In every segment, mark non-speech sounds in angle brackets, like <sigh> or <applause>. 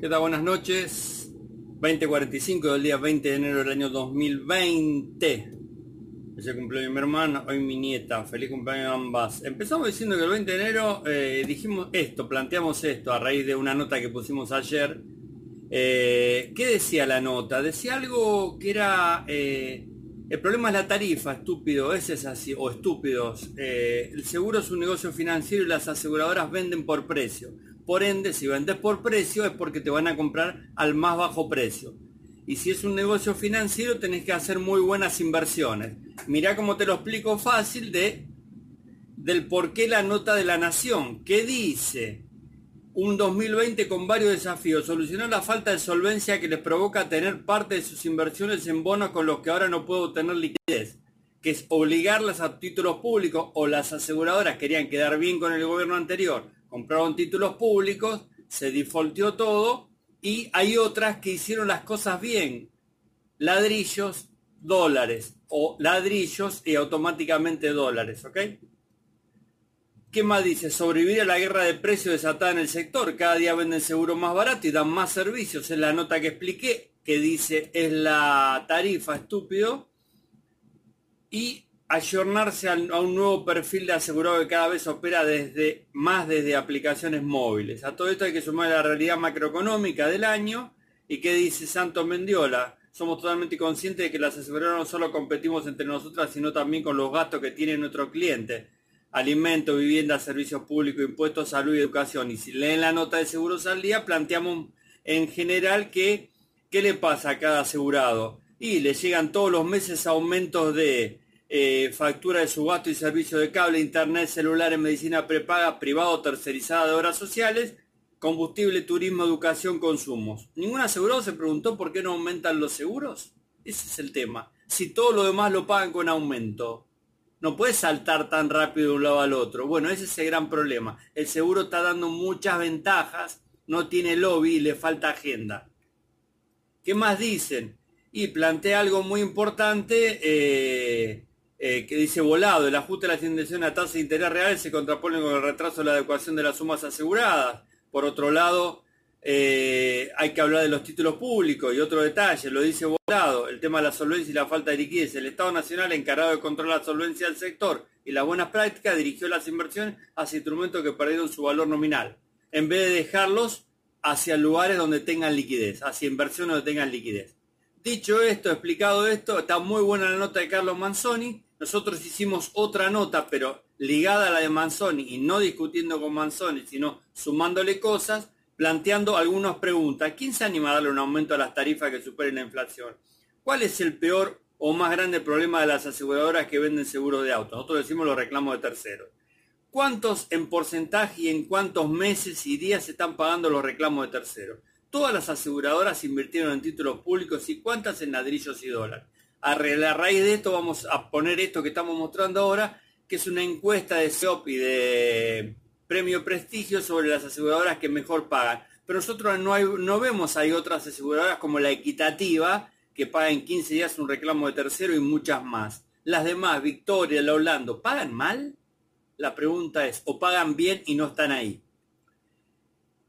¿Qué tal? Buenas noches. 2045 del día 20 de enero del año 2020. Ese cumpleaños mi hermana, hoy mi nieta. Feliz cumpleaños a ambas. Empezamos diciendo que el 20 de enero eh, dijimos esto, planteamos esto a raíz de una nota que pusimos ayer. Eh, ¿Qué decía la nota? Decía algo que era... Eh, el problema es la tarifa, estúpido, ese es así, o estúpidos. el seguro es un negocio financiero y las aseguradoras venden por precio. Por ende, si vendes por precio es porque te van a comprar al más bajo precio. Y si es un negocio financiero tenés que hacer muy buenas inversiones. Mirá cómo te lo explico fácil de del por qué la nota de la nación. ¿Qué dice? Un 2020 con varios desafíos. Solucionar la falta de solvencia que les provoca tener parte de sus inversiones en bonos con los que ahora no puedo tener liquidez. Que es obligarlas a títulos públicos o las aseguradoras querían quedar bien con el gobierno anterior compraron títulos públicos, se defaultió todo y hay otras que hicieron las cosas bien. Ladrillos, dólares o ladrillos y automáticamente dólares, ¿ok? ¿Qué más dice? Sobrevivir a la guerra de precios desatada en el sector. Cada día venden seguro más barato y dan más servicios. Es la nota que expliqué, que dice es la tarifa, estúpido. Y ayornarse a un nuevo perfil de asegurado que cada vez opera desde más desde aplicaciones móviles. A todo esto hay que sumar la realidad macroeconómica del año y qué dice Santos Mendiola. Somos totalmente conscientes de que las aseguradoras no solo competimos entre nosotras, sino también con los gastos que tiene nuestro cliente. Alimentos, vivienda, servicios públicos, impuestos, salud y educación. Y si leen la nota de seguros al día, planteamos en general que qué le pasa a cada asegurado. Y le llegan todos los meses aumentos de eh, factura de su gasto y servicio de cable, internet, celular en medicina prepaga, privado, tercerizada de horas sociales, combustible, turismo, educación, consumos. ¿Ningún asegurado se preguntó por qué no aumentan los seguros? Ese es el tema. Si todo lo demás lo pagan con aumento, no puede saltar tan rápido de un lado al otro. Bueno, ese es el gran problema. El seguro está dando muchas ventajas, no tiene lobby y le falta agenda. ¿Qué más dicen? Y plantea algo muy importante. Eh, eh, que dice volado, el ajuste de la indexación a tasa de interés real se contrapone con el retraso de la adecuación de las sumas aseguradas. Por otro lado, eh, hay que hablar de los títulos públicos y otro detalle, lo dice volado, el tema de la solvencia y la falta de liquidez. El Estado Nacional, encargado de controlar la solvencia del sector y las buenas prácticas, dirigió las inversiones hacia instrumentos que perdieron su valor nominal, en vez de dejarlos hacia lugares donde tengan liquidez, hacia inversiones donde tengan liquidez. Dicho esto, explicado esto, está muy buena la nota de Carlos Manzoni, nosotros hicimos otra nota, pero ligada a la de Manzoni y no discutiendo con Manzoni, sino sumándole cosas, planteando algunas preguntas. ¿Quién se anima a darle un aumento a las tarifas que superen la inflación? ¿Cuál es el peor o más grande problema de las aseguradoras que venden seguros de auto? Nosotros decimos los reclamos de terceros. ¿Cuántos en porcentaje y en cuántos meses y días se están pagando los reclamos de terceros? Todas las aseguradoras invirtieron en títulos públicos y cuántas en ladrillos y dólares a raíz de esto vamos a poner esto que estamos mostrando ahora, que es una encuesta de SEOP y de Premio Prestigio sobre las aseguradoras que mejor pagan. Pero nosotros no, no vemos, hay otras aseguradoras como la Equitativa, que paga en 15 días un reclamo de tercero y muchas más. Las demás, Victoria, la Holando, ¿pagan mal? La pregunta es, ¿o pagan bien y no están ahí?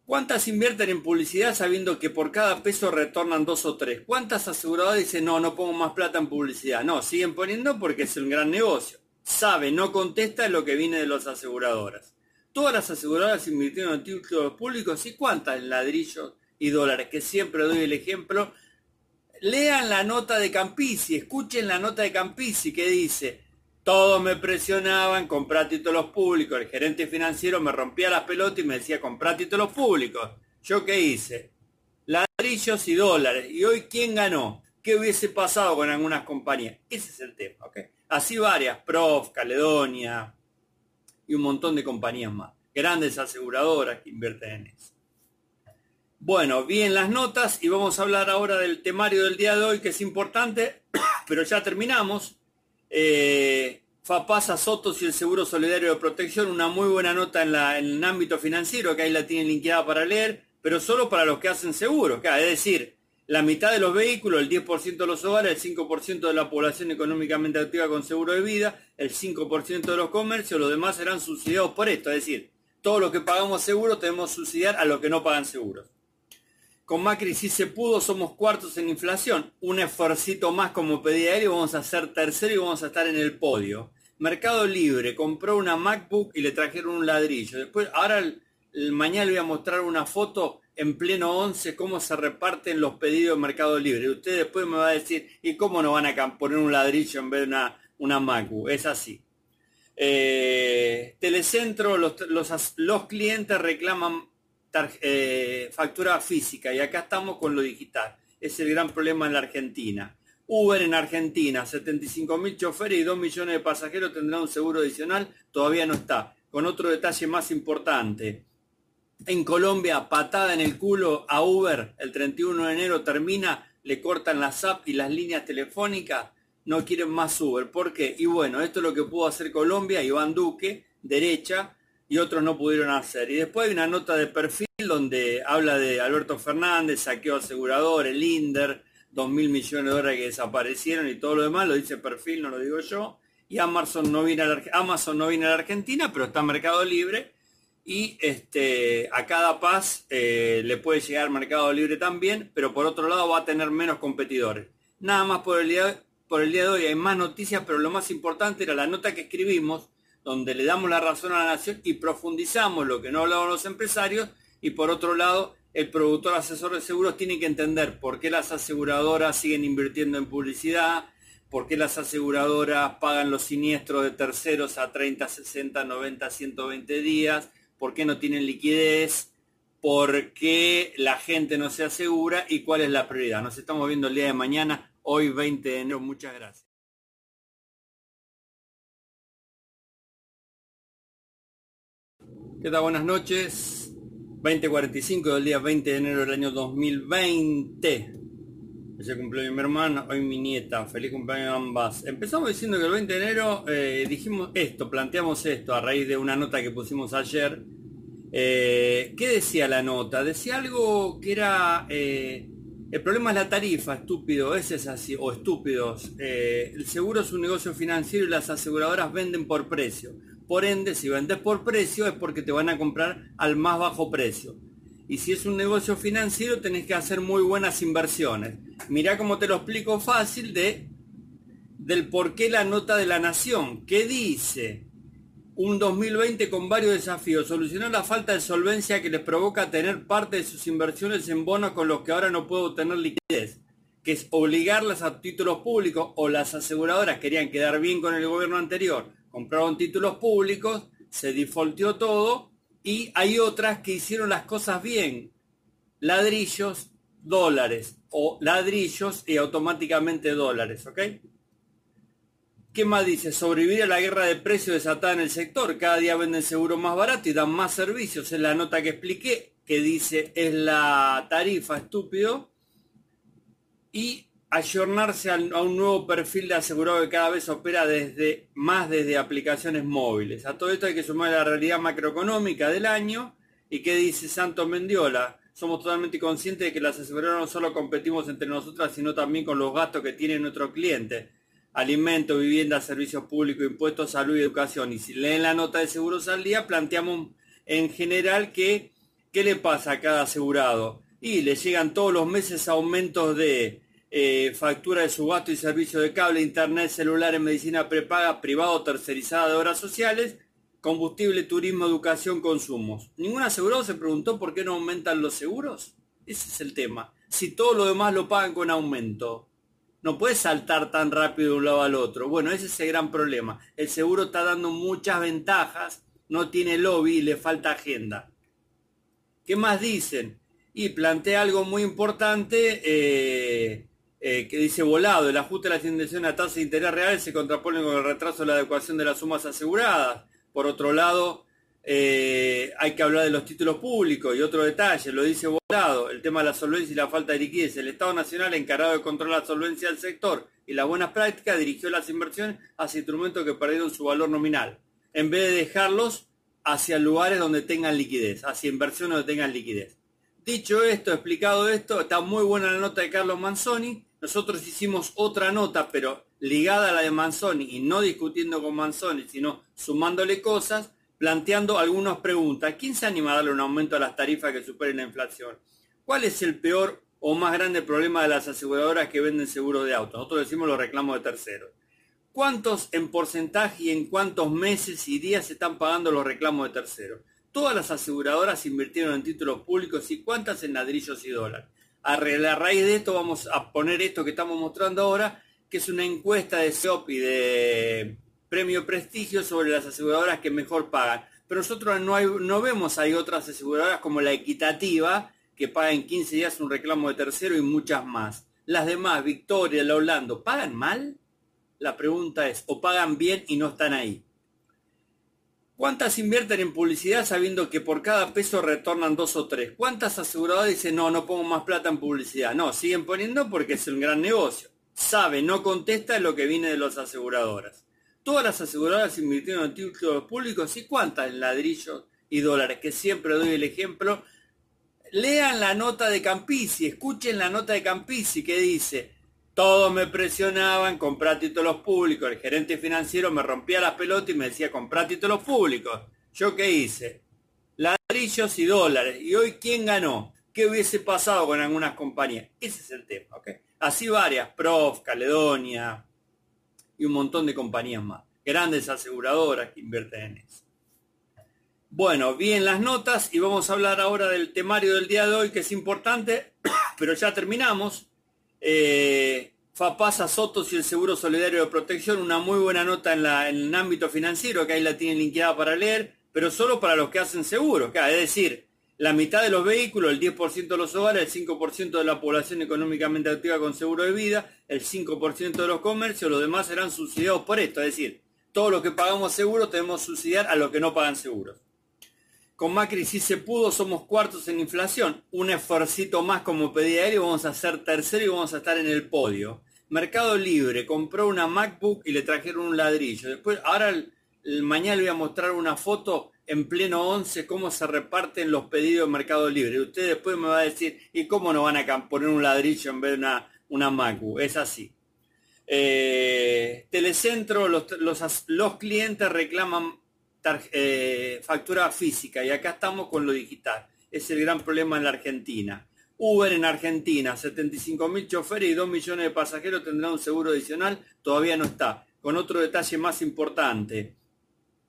¿Cuántas invierten en publicidad sabiendo que por cada peso retornan dos o tres? ¿Cuántas aseguradoras dicen, no, no pongo más plata en publicidad? No, siguen poniendo porque es un gran negocio. Sabe, no contesta lo que viene de las aseguradoras. Todas las aseguradoras invirtieron en títulos públicos y cuántas en ladrillos y dólares, que siempre doy el ejemplo. Lean la nota de Campisi, escuchen la nota de Campisi que dice, todos me presionaban, comprar títulos públicos. El gerente financiero me rompía las pelotas y me decía, comprar títulos públicos. ¿Yo qué hice? Ladrillos y dólares. ¿Y hoy quién ganó? ¿Qué hubiese pasado con algunas compañías? Ese es el tema. Así varias, Prof, Caledonia y un montón de compañías más. Grandes aseguradoras que invierten en eso. Bueno, bien las notas y vamos a hablar ahora del temario del día de hoy que es importante, <coughs> pero ya terminamos eh, Fapasa Sotos y el Seguro Solidario de Protección, una muy buena nota en, el ámbito financiero, que ahí la tienen linkeada para leer, pero solo para los que hacen seguros, es decir, la mitad de los vehículos, el 10% de los hogares, el 5% de la población económicamente activa con seguro de vida, el 5% de los comercios, los demás serán subsidiados por esto, es decir, todo lo que pagamos seguro tenemos que subsidiar a los que no pagan seguros. Con Macri sí se pudo, somos cuartos en inflación. Un esfuercito más como pedía él y vamos a ser tercero y vamos a estar en el podio. Mercado Libre compró una MacBook y le trajeron un ladrillo. Después, ahora mañana le voy a mostrar una foto en pleno 11 cómo se reparten los pedidos de Mercado Libre. Usted después me va a decir, ¿y cómo no van a poner un ladrillo en vez de una, MacBook? Es así. Eh, Telecentro, los, clientes reclaman eh, factura física y acá estamos con lo digital. Es el gran problema en la Argentina. Uber en Argentina, 75 mil choferes y 2 millones de pasajeros tendrán un seguro adicional, todavía no está. Con otro detalle más importante, en Colombia, patada en el culo a Uber, el 31 de enero termina, le cortan las apps y las líneas telefónicas, no quieren más Uber. ¿Por qué? Y bueno, esto es lo que pudo hacer Colombia, Iván Duque, derecha, y otros no pudieron hacer. Y después hay una nota de perfil donde habla de Alberto Fernández, saqueo asegurador, el INDER, dos mil millones de dólares que desaparecieron y todo lo demás, lo dice perfil, no lo digo yo. Y Amazon no viene a la, Amazon no viene a la Argentina, pero está en Mercado Libre y este, a cada paz eh, le puede llegar Mercado Libre también, pero por otro lado va a tener menos competidores. Nada más por el, día, por el día de hoy hay más noticias, pero lo más importante era la nota que escribimos, donde le damos la razón a la nación y profundizamos lo que no hablaban los empresarios, y por otro lado, el productor asesor de seguros tiene que entender por qué las aseguradoras siguen invirtiendo en publicidad, por qué las aseguradoras pagan los siniestros de terceros a 30, 60, 90, 120 días, por qué no tienen liquidez, por qué la gente no se asegura y cuál es la prioridad. Nos estamos viendo el día de mañana, hoy 20 de enero. Muchas gracias. ¿Qué tal? Buenas noches. 2045 del día 20 de enero del año 2020. Ese cumpleaños mi hermana, hoy mi nieta. Feliz cumpleaños ambas. Empezamos diciendo que el 20 de enero eh, dijimos esto, planteamos esto a raíz de una nota que pusimos ayer. Eh, ¿Qué decía la nota? Decía algo que era... Eh, el problema es la tarifa, estúpido, ese es así, o estúpidos. el seguro es un negocio financiero y las aseguradoras venden por precio. Por ende, si vendes por precio es porque te van a comprar al más bajo precio. Y si es un negocio financiero, tenés que hacer muy buenas inversiones. Mirá cómo te lo explico fácil de del por qué la nota de la nación. ¿Qué dice? Un 2020 con varios desafíos. Solucionar la falta de solvencia que les provoca tener parte de sus inversiones en bonos con los que ahora no puedo obtener liquidez. Que es obligarlas a títulos públicos o las aseguradoras querían quedar bien con el gobierno anterior. Compraron títulos públicos, se defaultió todo y hay otras que hicieron las cosas bien. Ladrillos, dólares. O ladrillos y automáticamente dólares. ¿Ok? ¿Qué más dice? Sobrevivir a la guerra de precios desatada en el sector. Cada día venden seguro más barato y dan más servicios. Es la nota que expliqué, que dice es la tarifa estúpido. Y ayornarse a un nuevo perfil de asegurado que cada vez opera desde más desde aplicaciones móviles. A todo esto hay que sumar la realidad macroeconómica del año y qué dice Santos Mendiola. Somos totalmente conscientes de que las aseguradoras no solo competimos entre nosotras, sino también con los gastos que tiene nuestro cliente. Alimentos, vivienda, servicios públicos, impuestos, salud y educación. Y si leen la nota de seguros al día, planteamos en general que, ¿qué le pasa a cada asegurado? Y le llegan todos los meses aumentos de eh, factura de su gasto y servicio de cable, internet, celular, en medicina prepaga, privado, tercerizada de obras sociales, combustible, turismo, educación, consumos. ¿Ningún asegurado se preguntó por qué no aumentan los seguros? Ese es el tema. Si todo lo demás lo pagan con aumento, no puede saltar tan rápido de un lado al otro. Bueno, ese es el gran problema. El seguro está dando muchas ventajas, no tiene lobby y le falta agenda. ¿Qué más dicen? Y plantea algo muy importante. Eh, eh, que dice volado, el ajuste de la indexación a tasa de interés real se contrapone con el retraso de la adecuación de las sumas aseguradas. Por otro lado, eh, hay que hablar de los títulos públicos y otro detalle, lo dice volado, el tema de la solvencia y la falta de liquidez. El Estado Nacional, encargado de controlar la solvencia del sector y las buenas prácticas, dirigió las inversiones hacia instrumentos que perdieron su valor nominal, en vez de dejarlos hacia lugares donde tengan liquidez, hacia inversiones donde tengan liquidez. Dicho esto, explicado esto, está muy buena la nota de Carlos Manzoni, nosotros hicimos otra nota, pero ligada a la de Manzoni y no discutiendo con Manzoni, sino sumándole cosas, planteando algunas preguntas. ¿Quién se anima a darle un aumento a las tarifas que superen la inflación? ¿Cuál es el peor o más grande problema de las aseguradoras que venden seguros de auto? Nosotros decimos los reclamos de terceros. ¿Cuántos en porcentaje y en cuántos meses y días se están pagando los reclamos de terceros? Todas las aseguradoras invirtieron en títulos públicos y cuántas en ladrillos y dólares. A raíz de esto vamos a poner esto que estamos mostrando ahora, que es una encuesta de SEOP y de Premio Prestigio sobre las aseguradoras que mejor pagan. Pero nosotros no, no vemos hay otras aseguradoras como la Equitativa, que paga en 15 días un reclamo de tercero y muchas más. Las demás, Victoria, la Holando, ¿pagan mal? La pregunta es, ¿o pagan bien y no están ahí? ¿Cuántas invierten en publicidad sabiendo que por cada peso retornan dos o tres? ¿Cuántas aseguradoras dicen, no, no pongo más plata en publicidad? No, siguen poniendo porque es un gran negocio. Sabe, no contesta lo que viene de las aseguradoras todas las aseguradoras invirtieron en títulos públicos y cuántas en ladrillos y dólares, que siempre doy el ejemplo. Lean la nota de Campisi, escuchen la nota de Campisi que dice, todos me presionaban, comprar títulos públicos, el gerente financiero me rompía las pelotas y me decía, comprar títulos públicos. ¿Yo qué hice? Ladrillos y dólares. ¿Y hoy quién ganó? ¿Qué hubiese pasado con algunas compañías? Ese es el tema. Así varias, Prof, Caledonia, y un montón de compañías más. Grandes aseguradoras que invierten en eso. Bueno, bien las notas y vamos a hablar ahora del temario del día de hoy que es importante, <coughs> pero ya terminamos. Eh, FAPASA Sotos y el Seguro Solidario de Protección, una muy buena nota en, el ámbito financiero, que ahí la tienen linkeada para leer, pero solo para los que hacen seguros, es decir, la mitad de los vehículos, el 10% de los hogares, el 5% de la población económicamente activa con seguro de vida, el 5% de los comercios, los demás serán subsidiados por esto. Es decir, todos los que pagamos seguro tenemos que subsidiar a los que no pagan seguros. Con Macri sí se pudo, somos cuartos en inflación. Un esfuercito más como pedía él y vamos a ser tercero y vamos a estar en el podio. Mercado Libre compró una MacBook y le trajeron un ladrillo. Después, ahora mañana le voy a mostrar una foto en pleno 11 cómo se reparten los pedidos en Mercado Libre. Usted después me va a decir, ¿y cómo no van a poner un ladrillo en vez de una, una Macu? Es así. Eh, telecentro, los, los, clientes reclaman eh, factura física y acá estamos con lo digital. Es el gran problema en la Argentina. Uber en Argentina, 75 mil choferes y 2 millones de pasajeros tendrán un seguro adicional, todavía no está. Con otro detalle más importante,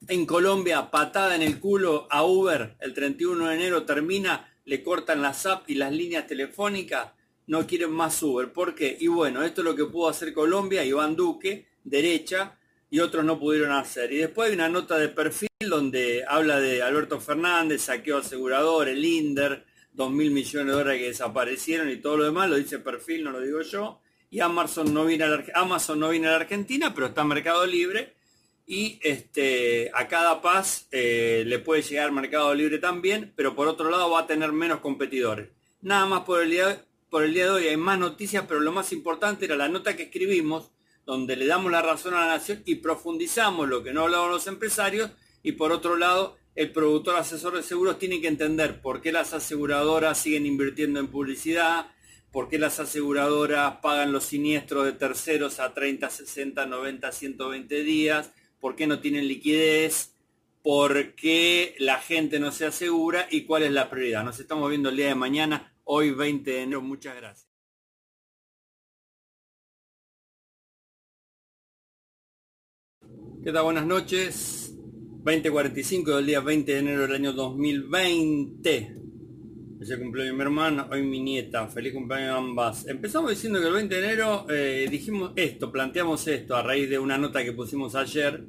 en Colombia, patada en el culo a Uber, el 31 de enero termina, le cortan las apps y las líneas telefónicas, no quieren más Uber. ¿Por qué? Y bueno, esto es lo que pudo hacer Colombia, Iván Duque, derecha, y otros no pudieron hacer. Y después hay una nota de perfil donde habla de Alberto Fernández, saqueo asegurador, el INDER, dos mil millones de dólares que desaparecieron y todo lo demás, lo dice perfil, no lo digo yo. Y Amazon no viene a la, Amazon no viene a la Argentina, pero está en Mercado Libre y este, a cada paz eh, le puede llegar Mercado Libre también, pero por otro lado va a tener menos competidores. Nada más por el, día, por el día de hoy hay más noticias, pero lo más importante era la nota que escribimos, donde le damos la razón a la nación y profundizamos lo que no hablaban los empresarios, y por otro lado, el productor asesor de seguros tiene que entender por qué las aseguradoras siguen invirtiendo en publicidad, por qué las aseguradoras pagan los siniestros de terceros a 30, 60, 90, 120 días, por qué no tienen liquidez, por qué la gente no se asegura y cuál es la prioridad. Nos estamos viendo el día de mañana, hoy 20 de enero. Muchas gracias. ¿Qué tal? Buenas noches. 2045 del día 20 de enero del año 2020. Se cumplió mi hermano, hoy mi nieta. Feliz cumpleaños a ambas. Empezamos diciendo que el 20 de enero eh, dijimos esto, planteamos esto a raíz de una nota que pusimos ayer.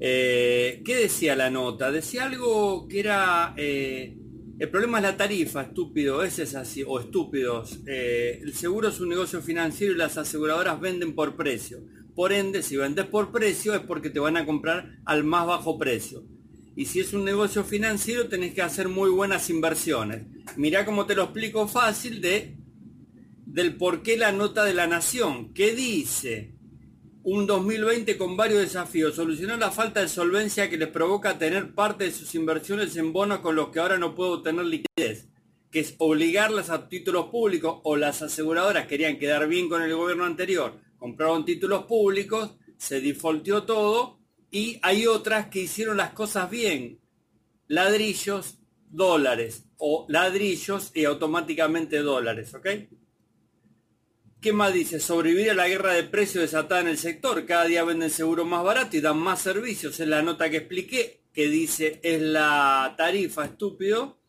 Eh, ¿Qué decía la nota? Decía algo que era... Eh, el problema es la tarifa, estúpido, ese es así, o estúpidos. el seguro es un negocio financiero y las aseguradoras venden por precio. Por ende, si vendes por precio es porque te van a comprar al más bajo precio. Y si es un negocio financiero tenés que hacer muy buenas inversiones. Mirá cómo te lo explico fácil de del por qué la nota de la nación. ¿Qué dice? Un 2020 con varios desafíos. Solucionar la falta de solvencia que les provoca tener parte de sus inversiones en bonos con los que ahora no puedo obtener liquidez. Que es obligarlas a títulos públicos o las aseguradoras querían quedar bien con el gobierno anterior. Compraron títulos públicos, se defaultió todo y hay otras que hicieron las cosas bien. Ladrillos dólares o ladrillos y automáticamente dólares, ¿ok? ¿Qué más dice? Sobrevivir a la guerra de precios desatada en el sector. Cada día venden seguro más barato y dan más servicios. Es la nota que expliqué, que dice es la tarifa, estúpido.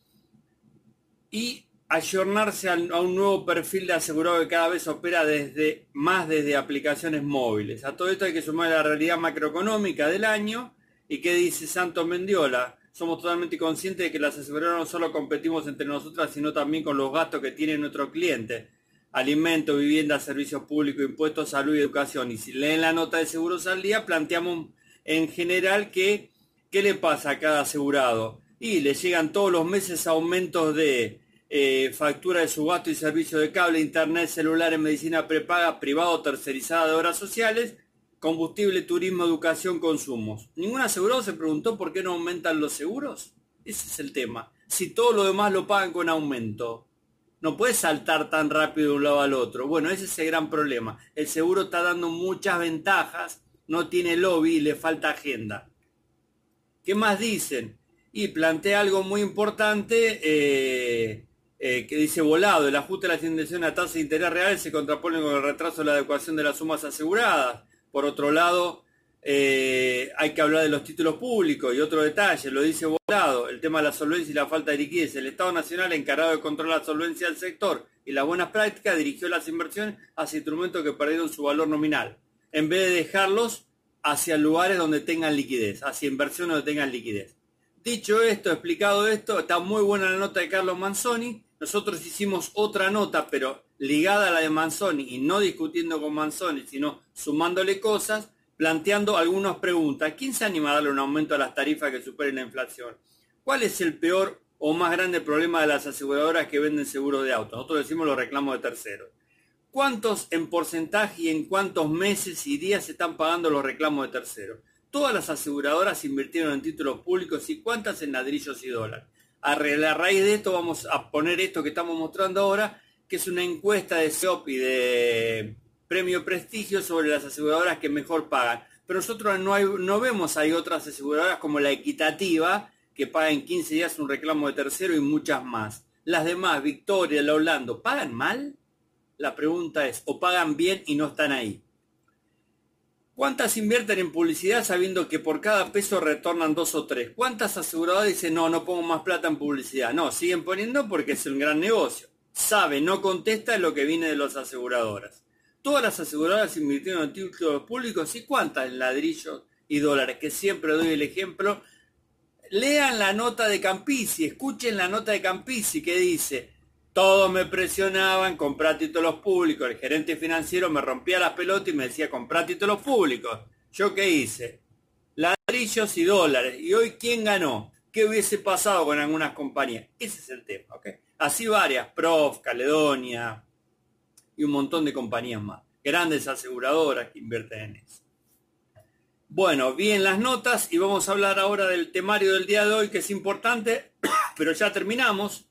Y ayornarse a un nuevo perfil de asegurado que cada vez opera desde más desde aplicaciones móviles. A todo esto hay que sumar la realidad macroeconómica del año. ¿Y qué dice Santos Mendiola? Somos totalmente conscientes de que las aseguradoras no solo competimos entre nosotras, sino también con los gastos que tiene nuestro cliente alimentos, vivienda, servicios públicos, impuestos, salud y educación. Y si leen la nota de seguros al día, planteamos en general que, ¿qué le pasa a cada asegurado? Y le llegan todos los meses aumentos de eh, factura de su gasto y servicio de cable, internet, celular, en medicina prepaga, privado, tercerizada de obras sociales, combustible, turismo, educación, consumos. ¿Ningún asegurado se preguntó por qué no aumentan los seguros? Ese es el tema. Si todo lo demás lo pagan con aumento no puede saltar tan rápido de un lado al otro. Bueno, ese es el gran problema. El seguro está dando muchas ventajas, no tiene lobby y le falta agenda. ¿Qué más dicen? Y plantea algo muy importante eh, eh, que dice volado, el ajuste de la intención a tasa de interés real se contrapone con el retraso de la adecuación de las sumas aseguradas. Por otro lado, eh, hay que hablar de los títulos públicos y otro detalle, lo dice Volado, el tema de la solvencia y la falta de liquidez. El Estado Nacional, encargado de controlar la solvencia del sector y las buenas prácticas, dirigió las inversiones hacia instrumentos que perdieron su valor nominal, en vez de dejarlos hacia lugares donde tengan liquidez, hacia inversiones donde tengan liquidez. Dicho esto, explicado esto, está muy buena la nota de Carlos Manzoni. Nosotros hicimos otra nota, pero ligada a la de Manzoni y no discutiendo con Manzoni, sino sumándole cosas planteando algunas preguntas. ¿Quién se anima a darle un aumento a las tarifas que superen la inflación? ¿Cuál es el peor o más grande problema de las aseguradoras que venden seguros de auto? Nosotros decimos los reclamos de terceros. ¿Cuántos en porcentaje y en cuántos meses y días se están pagando los reclamos de terceros? Todas las aseguradoras invirtieron en títulos públicos y cuántas en ladrillos y dólares. A raíz de esto vamos a poner esto que estamos mostrando ahora, que es una encuesta de SEOP y de premio prestigio sobre las aseguradoras que mejor pagan. Pero nosotros no, no vemos, hay otras aseguradoras como la equitativa, que paga en 15 días un reclamo de tercero y muchas más. Las demás, Victoria, la Orlando, ¿pagan mal? La pregunta es, ¿o pagan bien y no están ahí? ¿Cuántas invierten en publicidad sabiendo que por cada peso retornan dos o tres? ¿Cuántas aseguradoras dicen, no, no pongo más plata en publicidad? No, siguen poniendo porque es un gran negocio. Sabe, no contesta lo que viene de las aseguradoras todas las aseguradoras invirtieron en títulos públicos y cuántas en ladrillos y dólares, que siempre doy el ejemplo. Lean la nota de Campisi, escuchen la nota de Campisi que dice, todos me presionaban, comprar títulos públicos, el gerente financiero me rompía las pelotas y me decía, comprar títulos públicos. ¿Yo qué hice? Ladrillos y dólares. ¿Y hoy quién ganó? ¿Qué hubiese pasado con algunas compañías? Ese es el tema. Así varias, Prof, Caledonia, y un montón de compañías más. Grandes aseguradoras que invierten en eso. Bueno, bien las notas y vamos a hablar ahora del temario del día de hoy que es importante, <coughs> pero ya terminamos.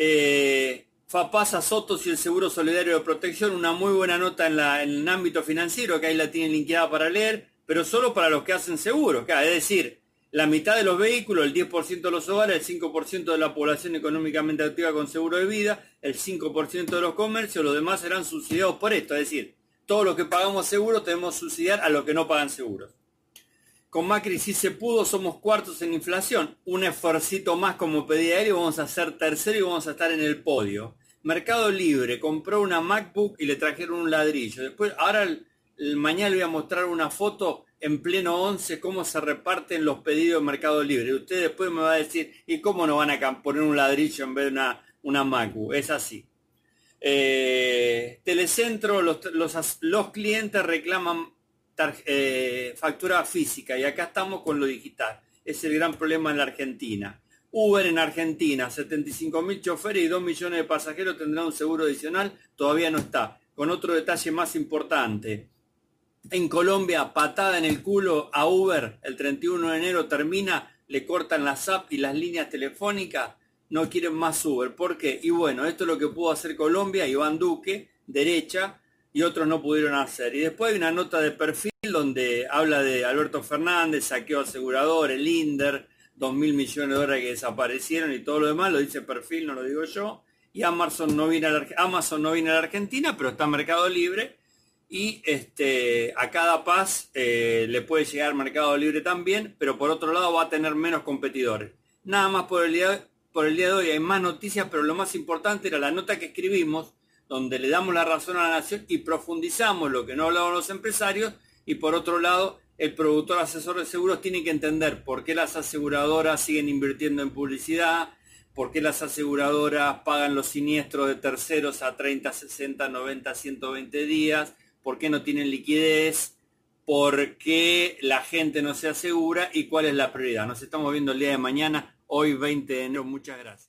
Eh, FAPASA Sotos y el Seguro Solidario de Protección, una muy buena nota en, el ámbito financiero, que ahí la tienen linkeada para leer, pero solo para los que hacen seguros, es decir, la mitad de los vehículos, el 10% de los hogares, el 5% de la población económicamente activa con seguro de vida, el 5% de los comercios, los demás serán subsidiados por esto. Es decir, todos los que pagamos seguro tenemos que subsidiar a los que no pagan seguros. Con Macri si se pudo, somos cuartos en inflación. Un esfuercito más como pedía él y vamos a ser tercero y vamos a estar en el podio. Mercado Libre compró una MacBook y le trajeron un ladrillo. Después, ahora mañana le voy a mostrar una foto en pleno 11 cómo se reparten los pedidos de Mercado Libre. Usted después me va a decir, ¿y cómo no van a poner un ladrillo en vez de una, Macu? Es así. Eh, telecentro, los, clientes reclaman eh, factura física y acá estamos con lo digital. Es el gran problema en la Argentina. Uber en Argentina, 75 mil choferes y 2 millones de pasajeros tendrán un seguro adicional, todavía no está. Con otro detalle más importante, en Colombia, patada en el culo a Uber, el 31 de enero termina, le cortan las apps y las líneas telefónicas, no quieren más Uber. ¿Por qué? Y bueno, esto es lo que pudo hacer Colombia, Iván Duque, derecha, y otros no pudieron hacer. Y después hay una nota de perfil donde habla de Alberto Fernández, saqueo asegurador, el INDER, 2 mil millones de dólares que desaparecieron y todo lo demás, lo dice Perfil, no lo digo yo. Y Amazon no viene a la, Amazon no a la Argentina, pero está en Mercado Libre. Y este, a cada paz eh, le puede llegar Mercado Libre también, pero por otro lado va a tener menos competidores. Nada más por el día, por el día de hoy hay más noticias, pero lo más importante era la nota que escribimos, donde le damos la razón a la nación y profundizamos lo que no hablaban los empresarios. Y por otro lado, el productor asesor de seguros tiene que entender por qué las aseguradoras siguen invirtiendo en publicidad, por qué las aseguradoras pagan los siniestros de terceros a 30, 60, 90, 120 días, por qué no tienen liquidez, por qué la gente no se asegura y cuál es la prioridad. Nos estamos viendo el día de mañana, hoy 20 de enero. Muchas gracias.